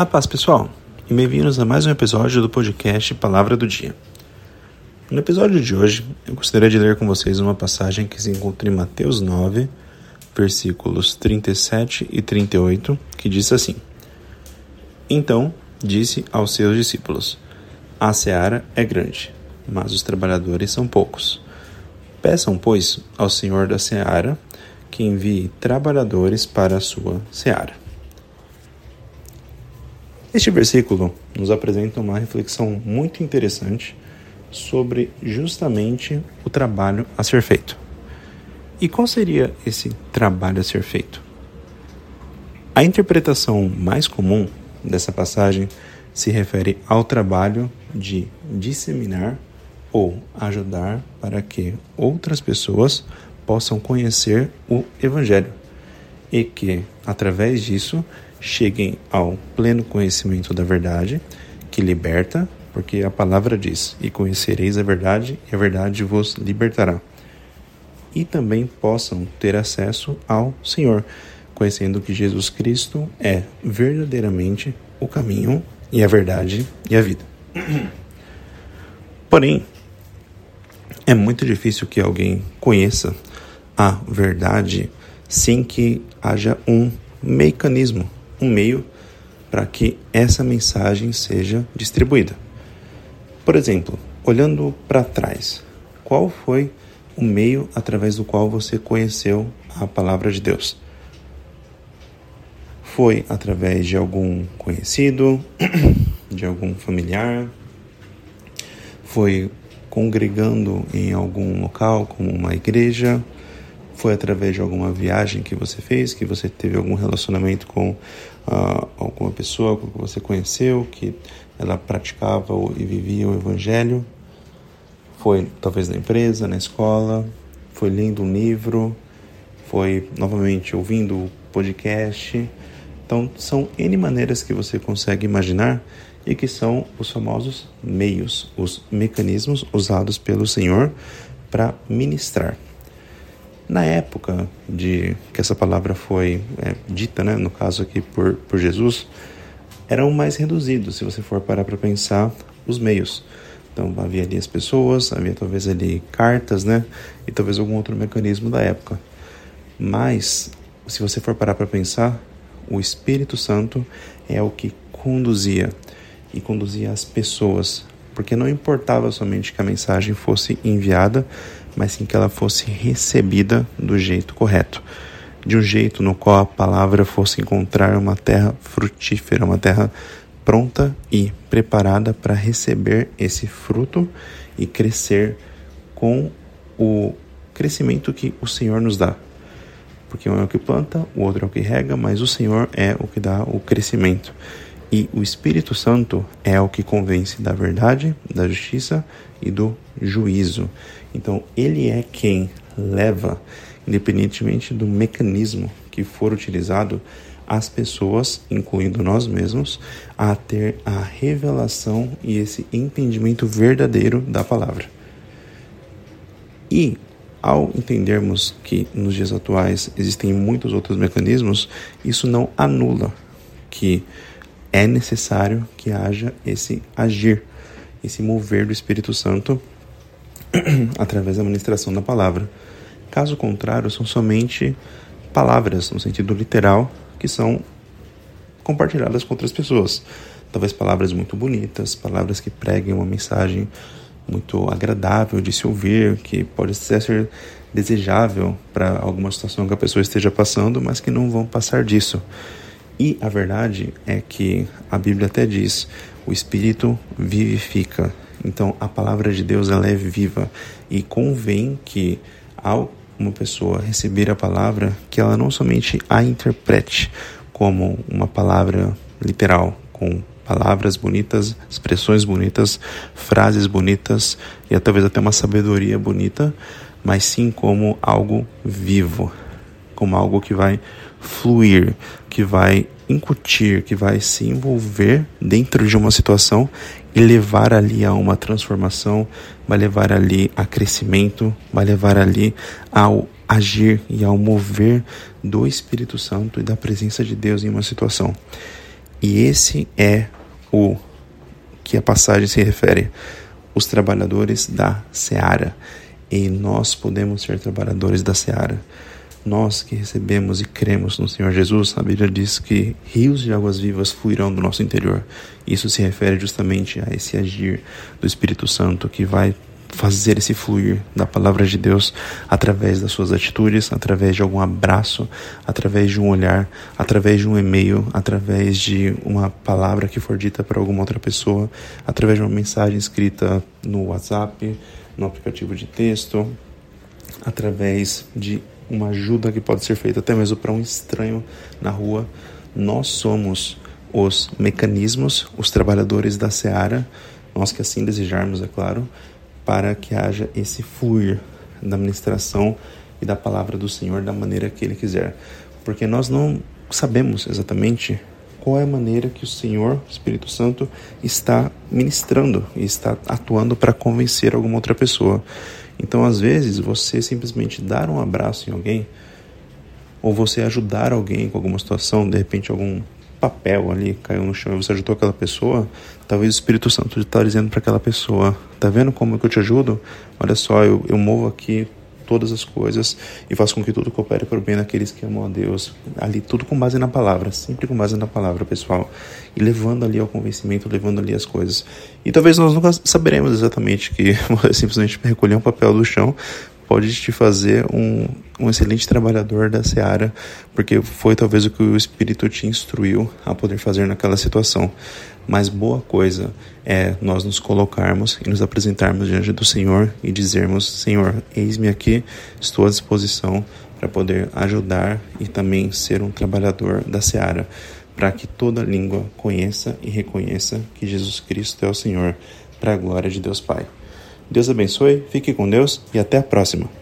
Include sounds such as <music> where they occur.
A paz, pessoal, e bem-vindos a mais um episódio do podcast Palavra do Dia. No episódio de hoje, eu gostaria de ler com vocês uma passagem que se encontra em Mateus 9, versículos 37 e 38, que diz assim: Então disse aos seus discípulos: A seara é grande, mas os trabalhadores são poucos. Peçam, pois, ao Senhor da seara que envie trabalhadores para a sua seara. Este versículo nos apresenta uma reflexão muito interessante sobre justamente o trabalho a ser feito. E qual seria esse trabalho a ser feito? A interpretação mais comum dessa passagem se refere ao trabalho de disseminar ou ajudar para que outras pessoas possam conhecer o Evangelho e que, através disso, cheguem ao pleno conhecimento da verdade, que liberta, porque a palavra diz: E conhecereis a verdade, e a verdade vos libertará. E também possam ter acesso ao Senhor, conhecendo que Jesus Cristo é verdadeiramente o caminho e a verdade e a vida. Porém, é muito difícil que alguém conheça a verdade sem que haja um mecanismo um meio para que essa mensagem seja distribuída. Por exemplo, olhando para trás, qual foi o meio através do qual você conheceu a palavra de Deus? Foi através de algum conhecido, <clears throat> de algum familiar? Foi congregando em algum local, como uma igreja? Foi através de alguma viagem que você fez, que você teve algum relacionamento com uh, alguma pessoa que você conheceu, que ela praticava e vivia o Evangelho? Foi talvez na empresa, na escola? Foi lendo um livro? Foi novamente ouvindo o podcast? Então, são N maneiras que você consegue imaginar e que são os famosos meios, os mecanismos usados pelo Senhor para ministrar. Na época de que essa palavra foi é, dita, né, no caso aqui por, por Jesus, eram mais reduzidos, se você for parar para pensar, os meios. Então havia ali as pessoas, havia talvez ali cartas, né, e talvez algum outro mecanismo da época. Mas, se você for parar para pensar, o Espírito Santo é o que conduzia e conduzia as pessoas, porque não importava somente que a mensagem fosse enviada, mas sim que ela fosse recebida do jeito correto, de um jeito no qual a palavra fosse encontrar uma terra frutífera, uma terra pronta e preparada para receber esse fruto e crescer com o crescimento que o Senhor nos dá. Porque um é o que planta, o outro é o que rega, mas o Senhor é o que dá o crescimento. E o Espírito Santo é o que convence da verdade, da justiça e do juízo. Então, ele é quem leva, independentemente do mecanismo que for utilizado, as pessoas, incluindo nós mesmos, a ter a revelação e esse entendimento verdadeiro da palavra. E ao entendermos que nos dias atuais existem muitos outros mecanismos, isso não anula que é necessário que haja esse agir, esse mover do Espírito Santo <clears throat> através da ministração da palavra. Caso contrário, são somente palavras, no sentido literal, que são compartilhadas com outras pessoas. Talvez palavras muito bonitas, palavras que preguem uma mensagem muito agradável de se ouvir, que pode ser desejável para alguma situação que a pessoa esteja passando, mas que não vão passar disso. E a verdade é que a Bíblia até diz: o Espírito vivifica. Então a palavra de Deus ela é viva e convém que ao uma pessoa receber a palavra que ela não somente a interprete como uma palavra literal, com palavras bonitas, expressões bonitas, frases bonitas e talvez até uma sabedoria bonita, mas sim como algo vivo, como algo que vai fluir, que vai incutir, que vai se envolver dentro de uma situação e levar ali a uma transformação, vai levar ali a crescimento, vai levar ali ao agir e ao mover do Espírito Santo e da presença de Deus em uma situação. E esse é o que a passagem se refere, os trabalhadores da seara. E nós podemos ser trabalhadores da seara. Nós que recebemos e cremos no Senhor Jesus, a Bíblia diz que rios de águas vivas fluirão do nosso interior. Isso se refere justamente a esse agir do Espírito Santo que vai fazer esse fluir da palavra de Deus através das suas atitudes, através de algum abraço, através de um olhar, através de um e-mail, através de uma palavra que for dita para alguma outra pessoa, através de uma mensagem escrita no WhatsApp, no aplicativo de texto, através de uma ajuda que pode ser feita até mesmo para um estranho na rua. Nós somos os mecanismos, os trabalhadores da seara, nós que assim desejarmos, é claro, para que haja esse fluir da ministração e da palavra do Senhor da maneira que Ele quiser. Porque nós não sabemos exatamente qual é a maneira que o Senhor, Espírito Santo, está ministrando e está atuando para convencer alguma outra pessoa. Então, às vezes, você simplesmente dar um abraço em alguém, ou você ajudar alguém com alguma situação, de repente algum papel ali caiu no chão e você ajudou aquela pessoa, talvez o Espírito Santo está dizendo para aquela pessoa: tá vendo como que eu te ajudo? Olha só, eu, eu movo aqui todas as coisas e faço com que tudo coopere para o bem daqueles que amam a Deus. Ali, tudo com base na palavra, sempre com base na palavra, pessoal. E levando ali ao convencimento, levando ali as coisas. E talvez nós nunca saberemos exatamente que <laughs> simplesmente recolher um papel do chão pode te fazer um, um excelente trabalhador da seara, porque foi talvez o que o Espírito te instruiu a poder fazer naquela situação. Mas boa coisa é nós nos colocarmos e nos apresentarmos diante do Senhor e dizermos: Senhor, eis-me aqui, estou à disposição para poder ajudar e também ser um trabalhador da seara, para que toda língua conheça e reconheça que Jesus Cristo é o Senhor, para a glória de Deus Pai. Deus abençoe, fique com Deus e até a próxima.